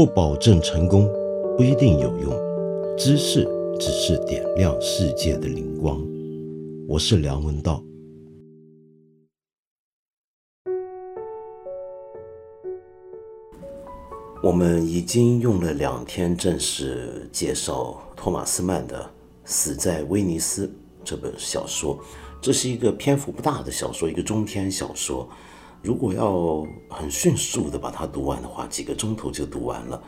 不保证成功，不一定有用。知识只是点亮世界的灵光。我是梁文道。我们已经用了两天正式介绍托马斯曼的《死在威尼斯》这本小说。这是一个篇幅不大的小说，一个中篇小说。如果要很迅速的把它读完的话，几个钟头就读完了。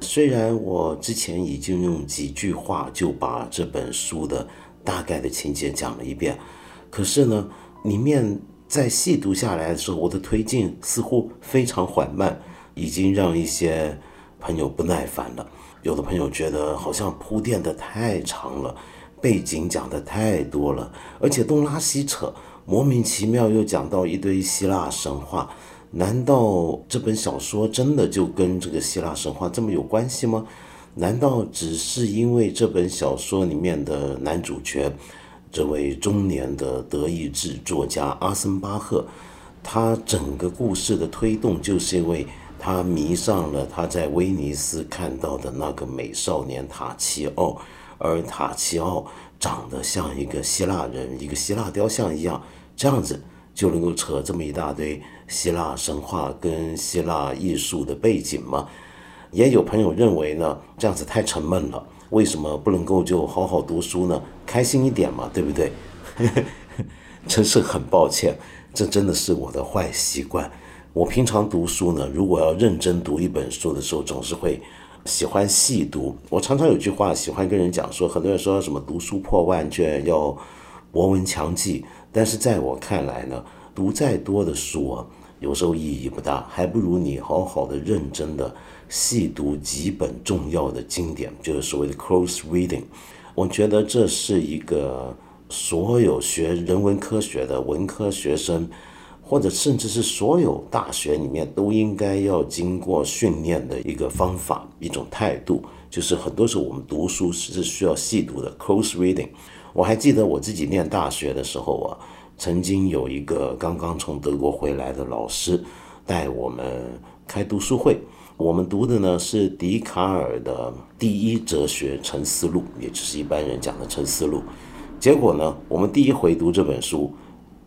虽然我之前已经用几句话就把这本书的大概的情节讲了一遍，可是呢，里面在细读下来的时候，我的推进似乎非常缓慢。已经让一些朋友不耐烦了。有的朋友觉得好像铺垫的太长了，背景讲的太多了，而且东拉西扯，莫名其妙又讲到一堆希腊神话。难道这本小说真的就跟这个希腊神话这么有关系吗？难道只是因为这本小说里面的男主角，这位中年的德意志作家阿森巴赫，他整个故事的推动就是因为？他迷上了他在威尼斯看到的那个美少年塔奇奥，而塔奇奥长得像一个希腊人，一个希腊雕像一样，这样子就能够扯这么一大堆希腊神话跟希腊艺术的背景吗？也有朋友认为呢，这样子太沉闷了，为什么不能够就好好读书呢？开心一点嘛，对不对？真是很抱歉，这真的是我的坏习惯。我平常读书呢，如果要认真读一本书的时候，总是会喜欢细读。我常常有句话喜欢跟人讲说，很多人说什么读书破万卷要博闻强记，但是在我看来呢，读再多的书啊，有时候意义不大，还不如你好好的认真的细读几本重要的经典，就是所谓的 close reading。我觉得这是一个所有学人文科学的文科学生。或者甚至是所有大学里面都应该要经过训练的一个方法，一种态度，就是很多时候我们读书是需要细读的，close reading。我还记得我自己念大学的时候啊，曾经有一个刚刚从德国回来的老师带我们开读书会，我们读的呢是笛卡尔的第一哲学沉思录，也就是一般人讲的沉思录。结果呢，我们第一回读这本书。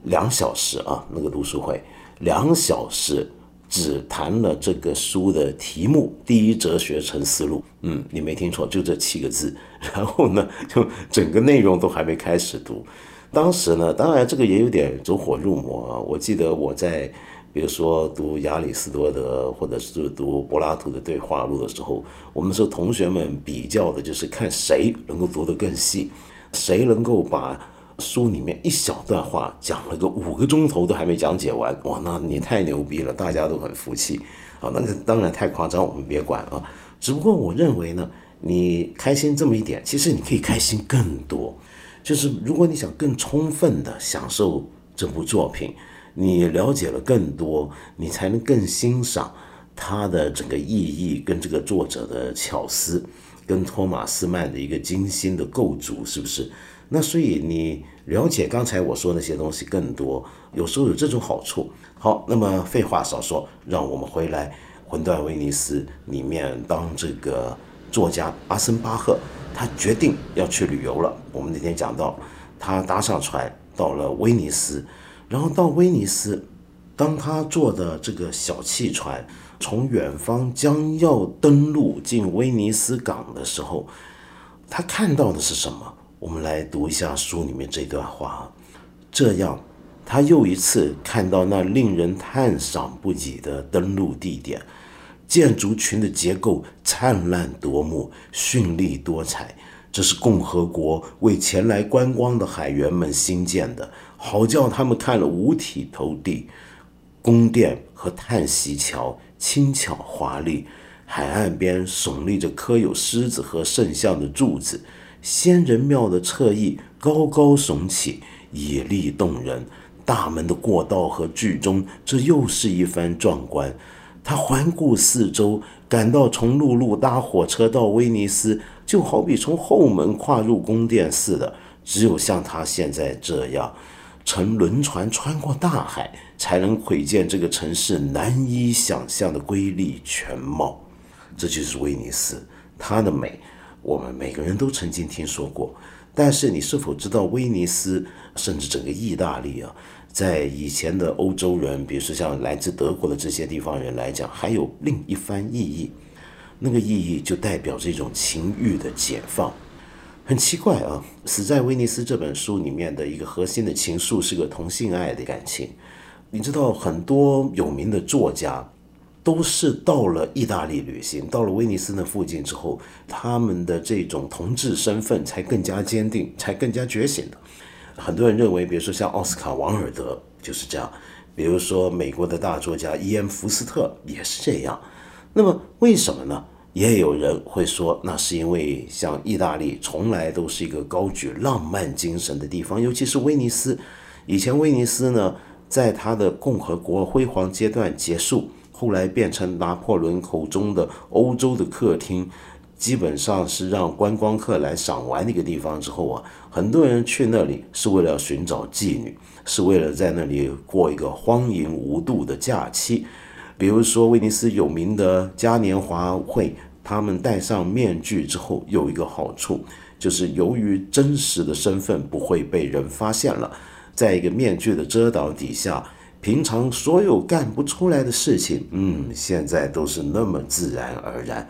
两小时啊，那个读书会，两小时只谈了这个书的题目《第一哲学沉思录》。嗯，你没听错，就这七个字。然后呢，就整个内容都还没开始读。当时呢，当然这个也有点走火入魔啊。我记得我在，比如说读亚里士多德或者是读柏拉图的对话录的时候，我们说同学们比较的就是看谁能够读得更细，谁能够把。书里面一小段话讲了个五个钟头都还没讲解完，哇，那你太牛逼了，大家都很服气啊。那个当然太夸张，我们别管啊。只不过我认为呢，你开心这么一点，其实你可以开心更多。就是如果你想更充分的享受这部作品，你了解了更多，你才能更欣赏它的整个意义跟这个作者的巧思，跟托马斯曼的一个精心的构筑，是不是？那所以你了解刚才我说那些东西更多，有时候有这种好处。好，那么废话少说，让我们回来《魂断威尼斯》里面，当这个作家阿森巴赫他决定要去旅游了。我们那天讲到，他搭上船到了威尼斯，然后到威尼斯，当他坐的这个小汽船从远方将要登陆进威尼斯港的时候，他看到的是什么？我们来读一下书里面这段话，这样，他又一次看到那令人叹赏不已的登陆地点，建筑群的结构灿烂夺目，绚丽多彩。这是共和国为前来观光的海员们新建的，好叫他们看了五体投地。宫殿和叹息桥轻巧华丽，海岸边耸立着刻有狮子和圣像的柱子。仙人庙的侧翼高高耸起，野丽动人。大门的过道和剧中，这又是一番壮观。他环顾四周，感到从陆路搭火车到威尼斯，就好比从后门跨入宫殿似的。只有像他现在这样，乘轮船穿过大海，才能窥见这个城市难以想象的瑰丽全貌。这就是威尼斯，它的美，我们每个人都曾经听说过。但是你是否知道，威尼斯甚至整个意大利啊，在以前的欧洲人，比如说像来自德国的这些地方人来讲，还有另一番意义。那个意义就代表这种情欲的解放。很奇怪啊，《死在威尼斯》这本书里面的一个核心的情愫是个同性爱的感情。你知道，很多有名的作家都是到了意大利旅行，到了威尼斯那附近之后，他们的这种同志身份才更加坚定，才更加觉醒的。很多人认为，比如说像奥斯卡·王尔德就是这样，比如说美国的大作家伊恩·福斯特也是这样。那么为什么呢？也有人会说，那是因为像意大利从来都是一个高举浪漫精神的地方，尤其是威尼斯。以前威尼斯呢，在它的共和国辉煌阶段结束，后来变成拿破仑口中的欧洲的客厅，基本上是让观光客来赏玩的一个地方。之后啊，很多人去那里是为了寻找妓女，是为了在那里过一个荒淫无度的假期。比如说，威尼斯有名的嘉年华会，他们戴上面具之后有一个好处，就是由于真实的身份不会被人发现了，在一个面具的遮挡底下，平常所有干不出来的事情，嗯，现在都是那么自然而然。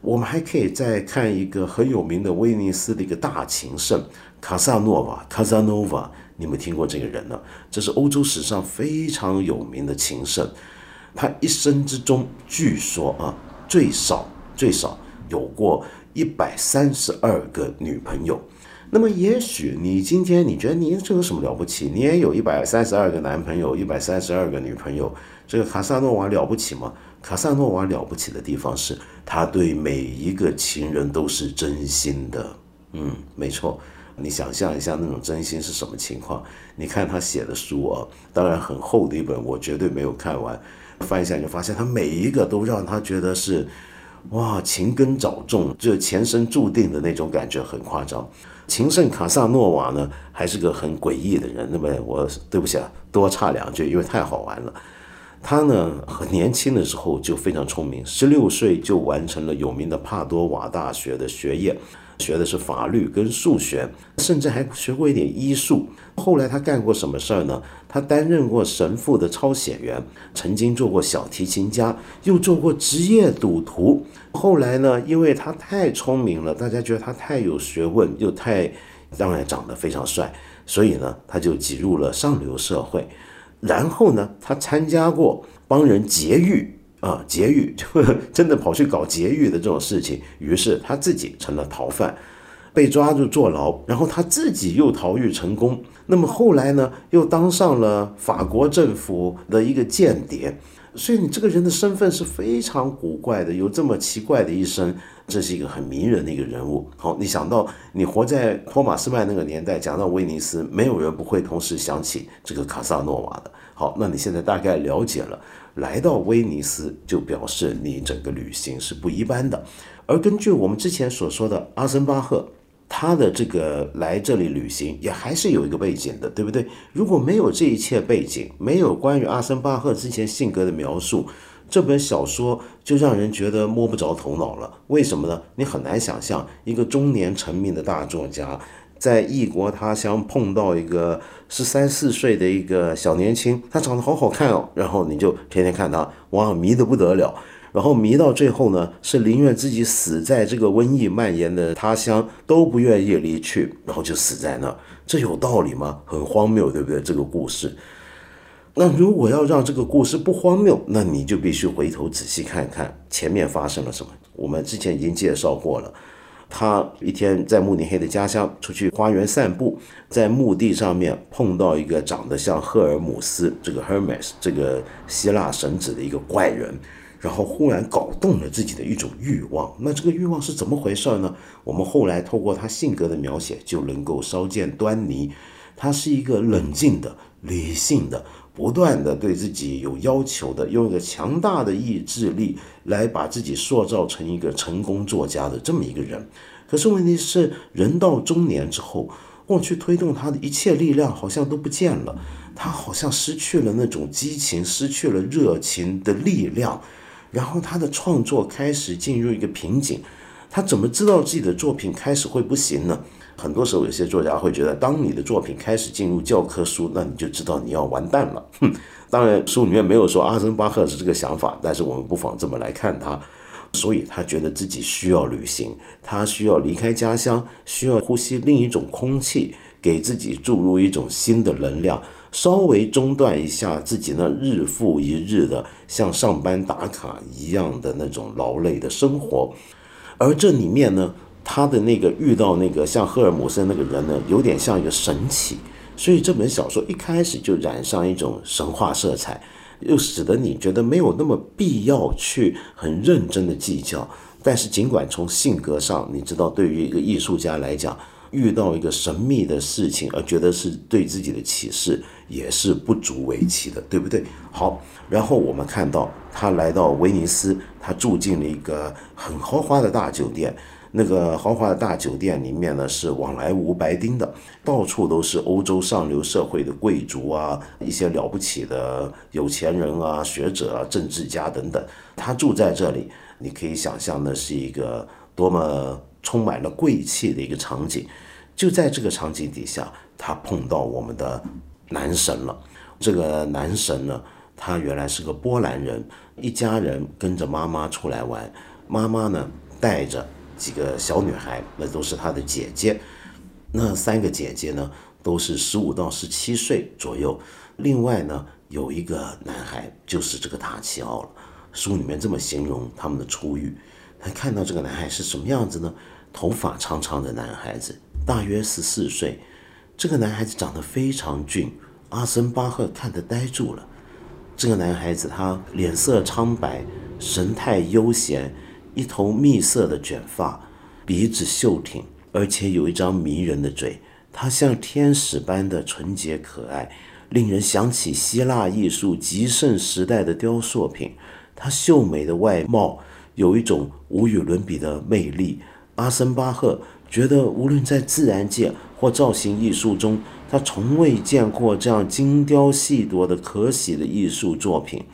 我们还可以再看一个很有名的威尼斯的一个大情圣卡萨诺瓦 （Casanova），你们听过这个人呢？这是欧洲史上非常有名的情圣。他一生之中，据说啊，最少最少有过一百三十二个女朋友。那么，也许你今天你觉得你这有什么了不起？你也有一百三十二个男朋友，一百三十二个女朋友。这个卡萨诺瓦了不起吗？卡萨诺瓦了不起的地方是他对每一个情人都是真心的。嗯，没错。你想象一下那种真心是什么情况？你看他写的书啊，当然很厚的一本，我绝对没有看完。翻一下，就发现他每一个都让他觉得是，哇，情根早种，就前生注定的那种感觉，很夸张。情圣卡萨诺瓦呢，还是个很诡异的人。那么我对不起啊，多差两句，因为太好玩了。他呢，很年轻的时候就非常聪明，十六岁就完成了有名的帕多瓦大学的学业。学的是法律跟数学，甚至还学过一点医术。后来他干过什么事儿呢？他担任过神父的抄写员，曾经做过小提琴家，又做过职业赌徒。后来呢，因为他太聪明了，大家觉得他太有学问，又太当然长得非常帅，所以呢，他就挤入了上流社会。然后呢，他参加过帮人劫狱。啊，劫狱 就真的跑去搞劫狱的这种事情，于是他自己成了逃犯，被抓住坐牢，然后他自己又逃狱成功。那么后来呢，又当上了法国政府的一个间谍。所以你这个人的身份是非常古怪的，有这么奇怪的一生，这是一个很迷人的一个人物。好，你想到你活在托马斯曼那个年代，讲到威尼斯，没有人不会同时想起这个卡萨诺瓦的。好，那你现在大概了解了。来到威尼斯，就表示你整个旅行是不一般的。而根据我们之前所说的，阿森巴赫他的这个来这里旅行，也还是有一个背景的，对不对？如果没有这一切背景，没有关于阿森巴赫之前性格的描述，这本小说就让人觉得摸不着头脑了。为什么呢？你很难想象一个中年成名的大作家。在异国他乡碰到一个十三四岁的一个小年轻，他长得好好看哦，然后你就天天看他，哇，迷得不得了，然后迷到最后呢，是宁愿自己死在这个瘟疫蔓延的他乡，都不愿意离去，然后就死在那儿，这有道理吗？很荒谬，对不对？这个故事。那如果要让这个故事不荒谬，那你就必须回头仔细看看前面发生了什么。我们之前已经介绍过了。他一天在慕尼黑的家乡出去花园散步，在墓地上面碰到一个长得像赫尔姆斯这个 Hermes 这个希腊神子的一个怪人，然后忽然搞动了自己的一种欲望。那这个欲望是怎么回事呢？我们后来透过他性格的描写就能够稍见端倪。他是一个冷静的、理性的。不断的对自己有要求的，用一个强大的意志力来把自己塑造成一个成功作家的这么一个人。可是问题是，人到中年之后，过去推动他的一切力量好像都不见了，他好像失去了那种激情，失去了热情的力量。然后他的创作开始进入一个瓶颈。他怎么知道自己的作品开始会不行呢？很多时候，有些作家会觉得，当你的作品开始进入教科书，那你就知道你要完蛋了。哼，当然，书里面没有说阿森巴赫是这个想法，但是我们不妨这么来看他。所以他觉得自己需要旅行，他需要离开家乡，需要呼吸另一种空气，给自己注入一种新的能量，稍微中断一下自己那日复一日的像上班打卡一样的那种劳累的生活。而这里面呢，他的那个遇到那个像赫尔姆森那个人呢，有点像一个神奇，所以这本小说一开始就染上一种神话色彩，又使得你觉得没有那么必要去很认真的计较。但是尽管从性格上，你知道，对于一个艺术家来讲，遇到一个神秘的事情而觉得是对自己的启示，也是不足为奇的，对不对？好，然后我们看到他来到威尼斯，他住进了一个很豪华的大酒店。那个豪华的大酒店里面呢，是往来无白丁的，到处都是欧洲上流社会的贵族啊，一些了不起的有钱人啊、学者啊、政治家等等。他住在这里，你可以想象的是一个多么充满了贵气的一个场景。就在这个场景底下，他碰到我们的男神了。这个男神呢，他原来是个波兰人，一家人跟着妈妈出来玩，妈妈呢带着几个小女孩，那都是他的姐姐。那三个姐姐呢，都是十五到十七岁左右。另外呢，有一个男孩，就是这个塔奇奥了。书里面这么形容他们的初遇。他看到这个男孩是什么样子呢？头发长长的男孩子。大约十四岁，这个男孩子长得非常俊，阿森巴赫看得呆住了。这个男孩子他脸色苍白，神态悠闲，一头蜜色的卷发，鼻子秀挺，而且有一张迷人的嘴。他像天使般的纯洁可爱，令人想起希腊艺术极盛时代的雕塑品。他秀美的外貌有一种无与伦比的魅力。阿森巴赫。觉得无论在自然界或造型艺术中，他从未见过这样精雕细琢的可喜的艺术作品。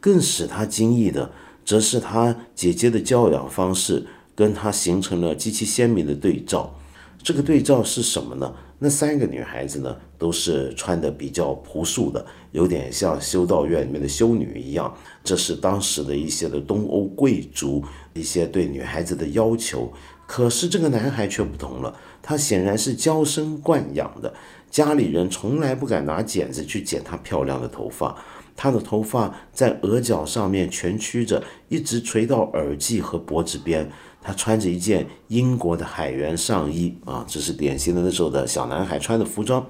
更使他惊异的，则是他姐姐的教养方式跟他形成了极其鲜明的对照。这个对照是什么呢？那三个女孩子呢，都是穿的比较朴素的，有点像修道院里面的修女一样。这是当时的一些的东欧贵族一些对女孩子的要求。可是这个男孩却不同了，他显然是娇生惯养的，家里人从来不敢拿剪子去剪他漂亮的头发，他的头发在额角上面蜷曲着，一直垂到耳际和脖子边。他穿着一件英国的海员上衣啊，这是典型的那时候的小男孩穿的服装，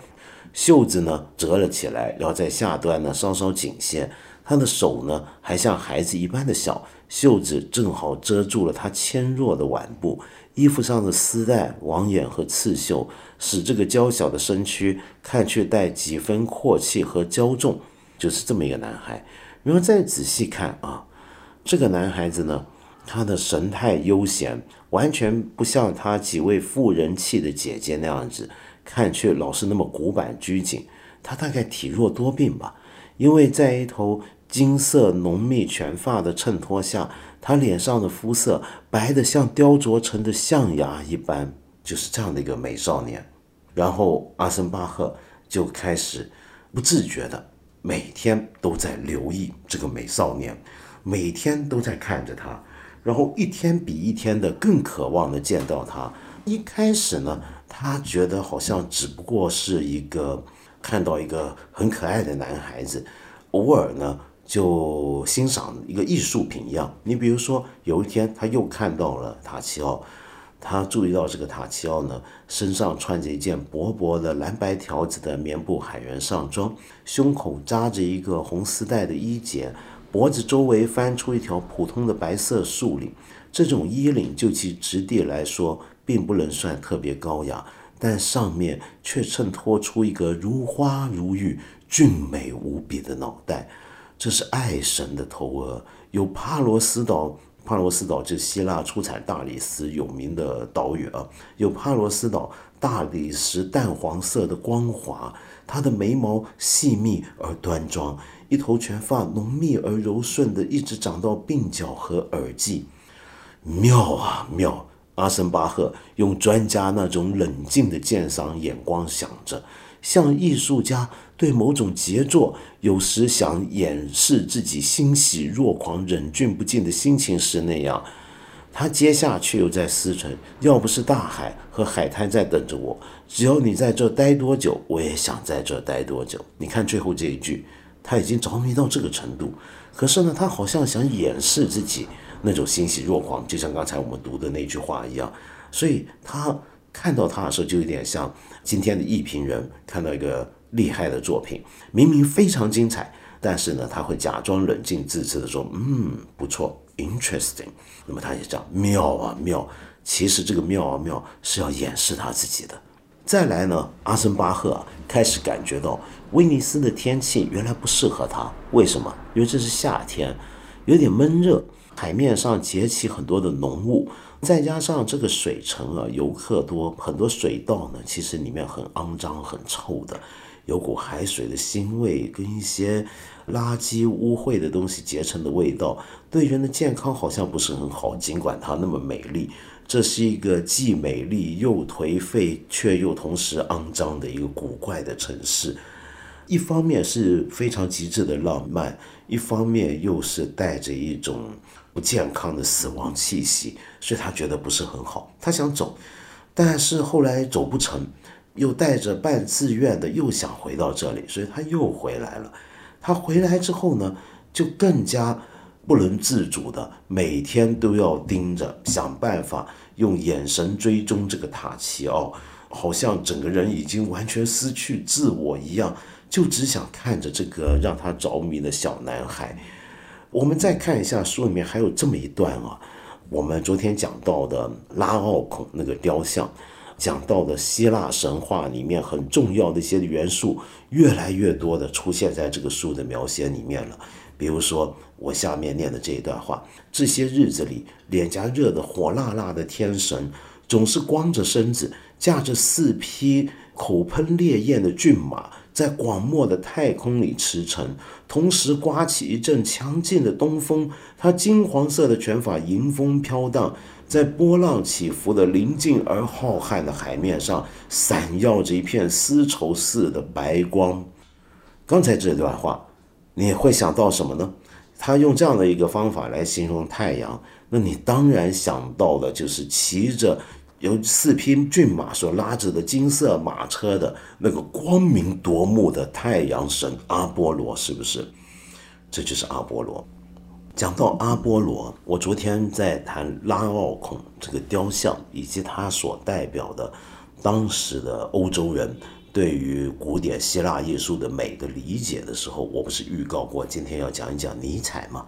袖子呢折了起来，然后在下端呢稍稍紧些。他的手呢还像孩子一般的小，袖子正好遮住了他纤弱的腕部。衣服上的丝带、网眼和刺绣，使这个娇小的身躯看去带几分阔气和骄纵，就是这么一个男孩。然后再仔细看啊，这个男孩子呢，他的神态悠闲，完全不像他几位富人气的姐姐那样子，看去老是那么古板拘谨。他大概体弱多病吧，因为在一头金色浓密卷发的衬托下。他脸上的肤色白得像雕琢成的象牙一般，就是这样的一个美少年。然后阿森巴赫就开始不自觉的每天都在留意这个美少年，每天都在看着他，然后一天比一天的更渴望的见到他。一开始呢，他觉得好像只不过是一个看到一个很可爱的男孩子，偶尔呢。就欣赏一个艺术品一样。你比如说，有一天他又看到了塔奇奥，他注意到这个塔奇奥呢，身上穿着一件薄薄的蓝白条子的棉布海员上装，胸口扎着一个红丝带的衣结，脖子周围翻出一条普通的白色竖领。这种衣领就其质地来说，并不能算特别高雅，但上面却衬托出一个如花如玉、俊美无比的脑袋。这是爱神的头额，有帕罗斯岛，帕罗斯岛就是希腊出产大理石有名的岛屿啊，有帕罗斯岛大理石淡黄色的光滑，它的眉毛细密而端庄，一头全发浓密而柔顺的，一直长到鬓角和耳际。妙啊妙！阿森巴赫用专家那种冷静的鉴赏眼光想着，像艺术家对某种杰作有时想掩饰自己欣喜若狂、忍俊不禁的心情时那样。他接下去又在思忖：要不是大海和海滩在等着我，只要你在这待多久，我也想在这待多久。你看最后这一句，他已经着迷到这个程度，可是呢，他好像想掩饰自己。那种欣喜若狂，就像刚才我们读的那句话一样，所以他看到他的时候，就有点像今天的艺评人看到一个厉害的作品，明明非常精彩，但是呢，他会假装冷静自持的说：“嗯，不错，interesting。”那么他也讲妙啊妙，其实这个妙啊妙是要掩饰他自己的。再来呢，阿森巴赫啊开始感觉到威尼斯的天气原来不适合他，为什么？因为这是夏天，有点闷热。海面上结起很多的浓雾，再加上这个水城啊，游客多，很多水道呢，其实里面很肮脏、很臭的，有股海水的腥味，跟一些垃圾污秽的东西结成的味道，对人的健康好像不是很好。尽管它那么美丽，这是一个既美丽又颓废，却又同时肮脏的一个古怪的城市。一方面是非常极致的浪漫，一方面又是带着一种。不健康的死亡气息，所以他觉得不是很好。他想走，但是后来走不成，又带着半自愿的又想回到这里，所以他又回来了。他回来之后呢，就更加不能自主的每天都要盯着，想办法用眼神追踪这个塔奇奥，好像整个人已经完全失去自我一样，就只想看着这个让他着迷的小男孩。我们再看一下书里面还有这么一段啊，我们昨天讲到的拉奥孔那个雕像，讲到的希腊神话里面很重要的一些元素，越来越多的出现在这个书的描写里面了。比如说我下面念的这一段话：这些日子里，脸颊热得火辣辣的天神，总是光着身子，驾着四匹口喷烈焰的骏马。在广漠的太空里驰骋，同时刮起一阵强劲的东风。他金黄色的拳法迎风飘荡，在波浪起伏的宁静而浩瀚的海面上，闪耀着一片丝绸似的白光。刚才这段话，你会想到什么呢？他用这样的一个方法来形容太阳，那你当然想到的就是骑着。由四匹骏马所拉着的金色马车的那个光明夺目的太阳神阿波罗，是不是？这就是阿波罗。讲到阿波罗，我昨天在谈拉奥孔这个雕像以及它所代表的当时的欧洲人对于古典希腊艺术的美的理解的时候，我不是预告过今天要讲一讲尼采吗？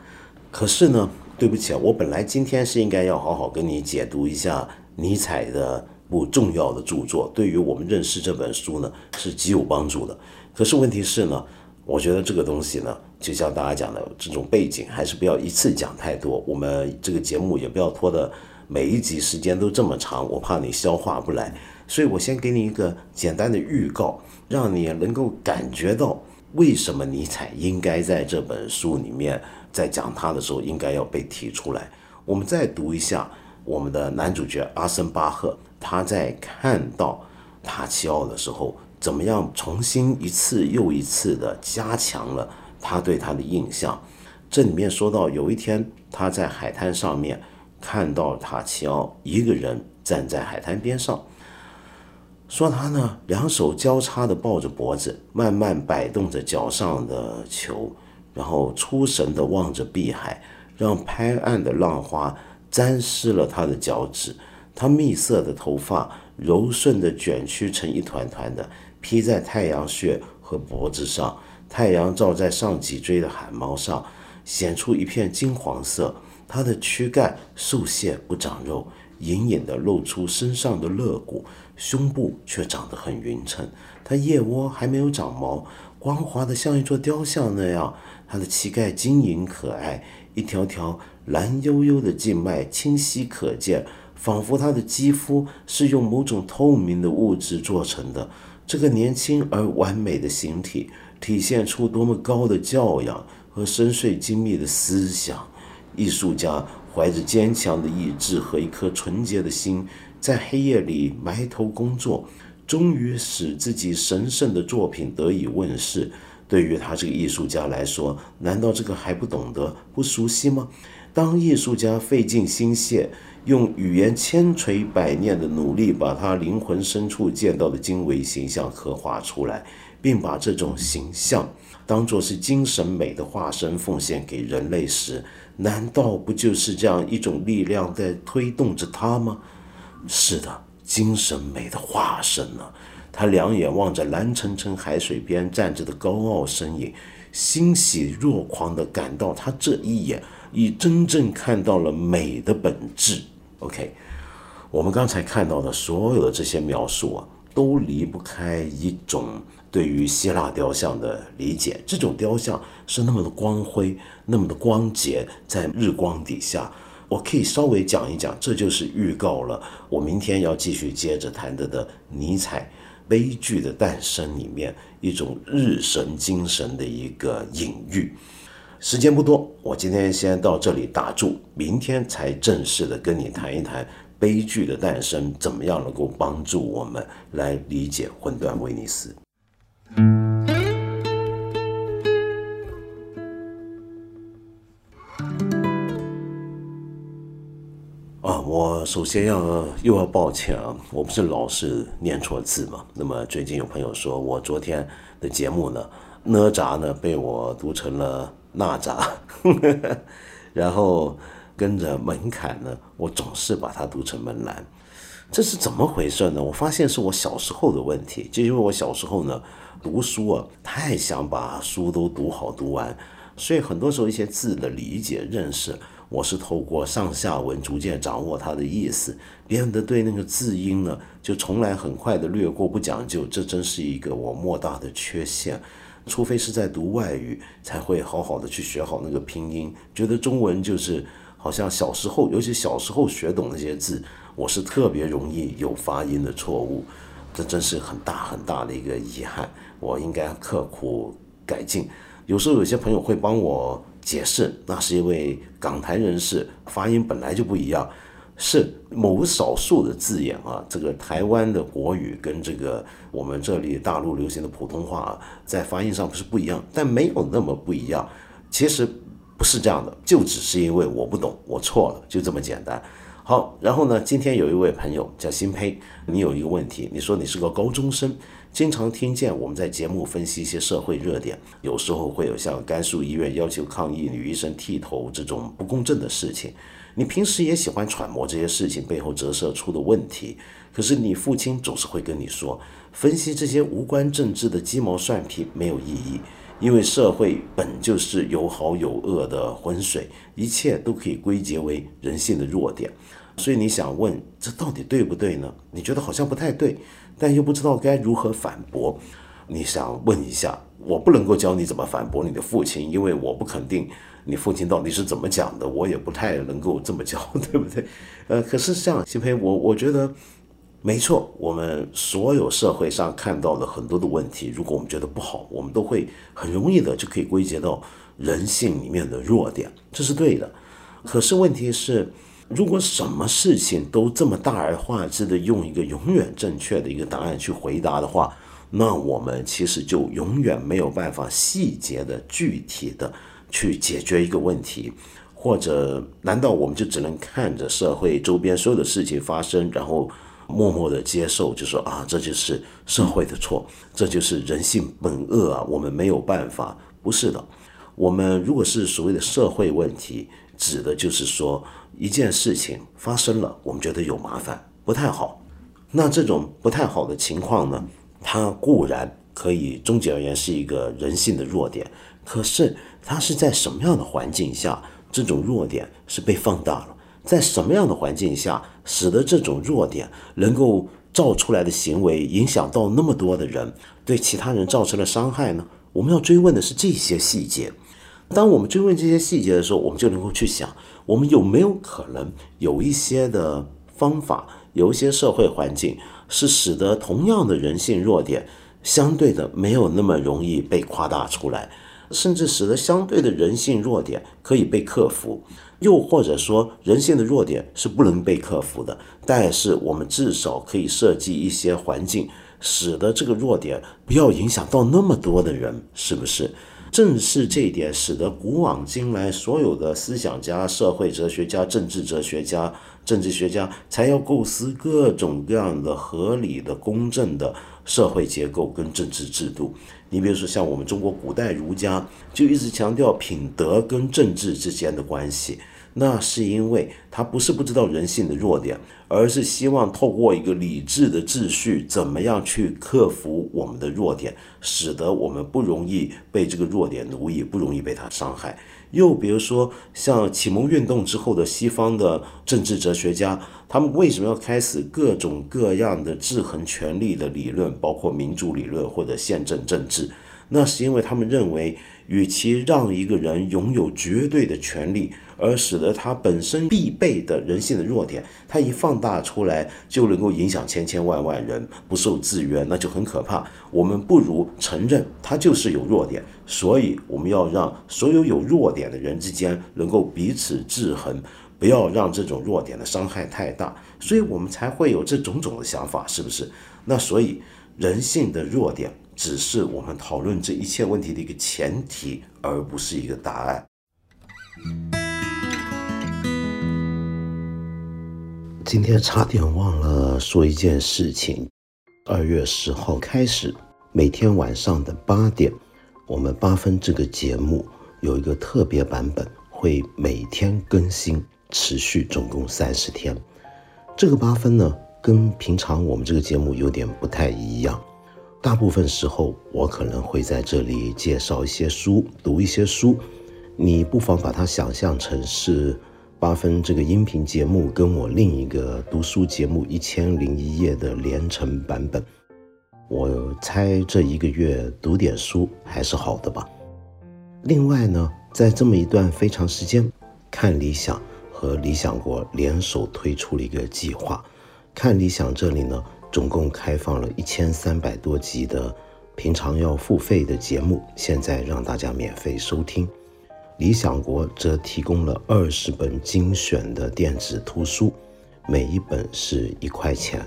可是呢，对不起啊，我本来今天是应该要好好跟你解读一下。尼采的部重要的著作，对于我们认识这本书呢是极有帮助的。可是问题是呢，我觉得这个东西呢，就像大家讲的这种背景，还是不要一次讲太多。我们这个节目也不要拖的每一集时间都这么长，我怕你消化不来。所以我先给你一个简单的预告，让你能够感觉到为什么尼采应该在这本书里面在讲他的时候应该要被提出来。我们再读一下。我们的男主角阿森巴赫，他在看到塔奇奥的时候，怎么样重新一次又一次的加强了他对他的印象？这里面说到，有一天他在海滩上面看到塔奇奥一个人站在海滩边上，说他呢两手交叉的抱着脖子，慢慢摆动着脚上的球，然后出神的望着碧海，让拍岸的浪花。沾湿了他的脚趾，他蜜色的头发柔顺地卷曲成一团团的，披在太阳穴和脖子上。太阳照在上脊椎的汗毛上，显出一片金黄色。他的躯干瘦削不长肉，隐隐地露出身上的肋骨，胸部却长得很匀称。他腋窝还没有长毛，光滑的像一座雕像那样。他的膝盖晶莹可爱，一条条。蓝幽幽的静脉清晰可见，仿佛他的肌肤是用某种透明的物质做成的。这个年轻而完美的形体，体现出多么高的教养和深邃精密的思想。艺术家怀着坚强的意志和一颗纯洁的心，在黑夜里埋头工作，终于使自己神圣的作品得以问世。对于他这个艺术家来说，难道这个还不懂得、不熟悉吗？当艺术家费尽心血，用语言千锤百炼的努力，把他灵魂深处见到的精微形象刻画出来，并把这种形象当作是精神美的化身奉献给人类时，难道不就是这样一种力量在推动着他吗？是的，精神美的化身呢。他两眼望着蓝沉沉海水边站着的高傲身影，欣喜若狂地感到，他这一眼已真正看到了美的本质。OK，我们刚才看到的所有的这些描述啊，都离不开一种对于希腊雕像的理解。这种雕像是那么的光辉，那么的光洁，在日光底下，我可以稍微讲一讲，这就是预告了我明天要继续接着谈的的尼采。悲剧的诞生里面一种日神精神的一个隐喻。时间不多，我今天先到这里打住，明天才正式的跟你谈一谈悲剧的诞生怎么样能够帮助我们来理解混沌威尼斯。首先要又要抱歉啊，我不是老是念错字嘛。那么最近有朋友说我昨天的节目呢，哪吒呢被我读成了那吒，然后跟着门槛呢，我总是把它读成门栏，这是怎么回事呢？我发现是我小时候的问题，就因为我小时候呢读书啊，太想把书都读好读完，所以很多时候一些字的理解认识。我是透过上下文逐渐掌握它的意思，变得对那个字音呢，就从来很快的略过不讲究。这真是一个我莫大的缺陷。除非是在读外语，才会好好的去学好那个拼音。觉得中文就是好像小时候，尤其小时候学懂那些字，我是特别容易有发音的错误。这真是很大很大的一个遗憾，我应该刻苦改进。有时候有些朋友会帮我。解释，那是因为港台人士发音本来就不一样，是某少数的字眼啊。这个台湾的国语跟这个我们这里大陆流行的普通话啊在发音上不是不一样，但没有那么不一样。其实不是这样的，就只是因为我不懂，我错了，就这么简单。好，然后呢，今天有一位朋友叫新胚，你有一个问题，你说你是个高中生。经常听见我们在节目分析一些社会热点，有时候会有像甘肃医院要求抗议女医生剃头这种不公正的事情。你平时也喜欢揣摩这些事情背后折射出的问题，可是你父亲总是会跟你说，分析这些无关政治的鸡毛蒜皮没有意义，因为社会本就是有好有恶的浑水，一切都可以归结为人性的弱点。所以你想问，这到底对不对呢？你觉得好像不太对。但又不知道该如何反驳，你想问一下，我不能够教你怎么反驳你的父亲，因为我不肯定你父亲到底是怎么讲的，我也不太能够这么教，对不对？呃，可是这样，新培，我我觉得没错，我们所有社会上看到的很多的问题，如果我们觉得不好，我们都会很容易的就可以归结到人性里面的弱点，这是对的。可是问题是。如果什么事情都这么大而化之的用一个永远正确的一个答案去回答的话，那我们其实就永远没有办法细节的、具体的去解决一个问题，或者难道我们就只能看着社会周边所有的事情发生，然后默默的接受，就说啊，这就是社会的错，这就是人性本恶啊，我们没有办法？不是的，我们如果是所谓的社会问题，指的就是说。一件事情发生了，我们觉得有麻烦，不太好。那这种不太好的情况呢，它固然可以终结而言是一个人性的弱点，可是它是在什么样的环境下，这种弱点是被放大了？在什么样的环境下，使得这种弱点能够造出来的行为影响到那么多的人，对其他人造成了伤害呢？我们要追问的是这些细节。当我们追问这些细节的时候，我们就能够去想。我们有没有可能有一些的方法，有一些社会环境，是使得同样的人性弱点相对的没有那么容易被夸大出来，甚至使得相对的人性弱点可以被克服。又或者说，人性的弱点是不能被克服的，但是我们至少可以设计一些环境，使得这个弱点不要影响到那么多的人，是不是？正是这一点，使得古往今来所有的思想家、社会哲学家、政治哲学家、政治学家，才要构思各种各样的合理的、公正的社会结构跟政治制度。你比如说，像我们中国古代儒家，就一直强调品德跟政治之间的关系。那是因为他不是不知道人性的弱点，而是希望透过一个理智的秩序，怎么样去克服我们的弱点，使得我们不容易被这个弱点奴役，不容易被他伤害。又比如说，像启蒙运动之后的西方的政治哲学家，他们为什么要开始各种各样的制衡权力的理论，包括民主理论或者宪政政治？那是因为他们认为，与其让一个人拥有绝对的权利，而使得他本身必备的人性的弱点，他一放大出来就能够影响千千万万人，不受制约，那就很可怕。我们不如承认他就是有弱点，所以我们要让所有有弱点的人之间能够彼此制衡，不要让这种弱点的伤害太大，所以我们才会有这种种的想法，是不是？那所以人性的弱点。只是我们讨论这一切问题的一个前提，而不是一个答案。今天差点忘了说一件事情：二月十号开始，每天晚上的八点，我们八分这个节目有一个特别版本，会每天更新，持续总共三十天。这个八分呢，跟平常我们这个节目有点不太一样。大部分时候，我可能会在这里介绍一些书，读一些书。你不妨把它想象成是八分这个音频节目跟我另一个读书节目《一千零一夜》的连成版本。我猜这一个月读点书还是好的吧。另外呢，在这么一段非常时间，看理想和理想国联手推出了一个计划。看理想这里呢。总共开放了一千三百多集的平常要付费的节目，现在让大家免费收听。理想国则提供了二十本精选的电子图书，每一本是一块钱。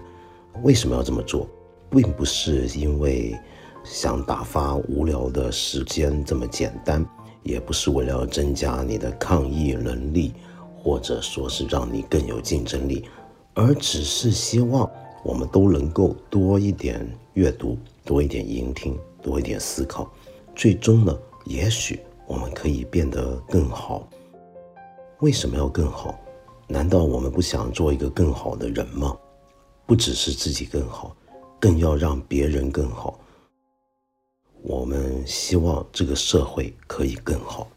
为什么要这么做？并不是因为想打发无聊的时间这么简单，也不是为了增加你的抗疫能力，或者说是让你更有竞争力，而只是希望。我们都能够多一点阅读，多一点聆听，多一点思考，最终呢，也许我们可以变得更好。为什么要更好？难道我们不想做一个更好的人吗？不只是自己更好更要让别人更好。我们希望这个社会可以更好。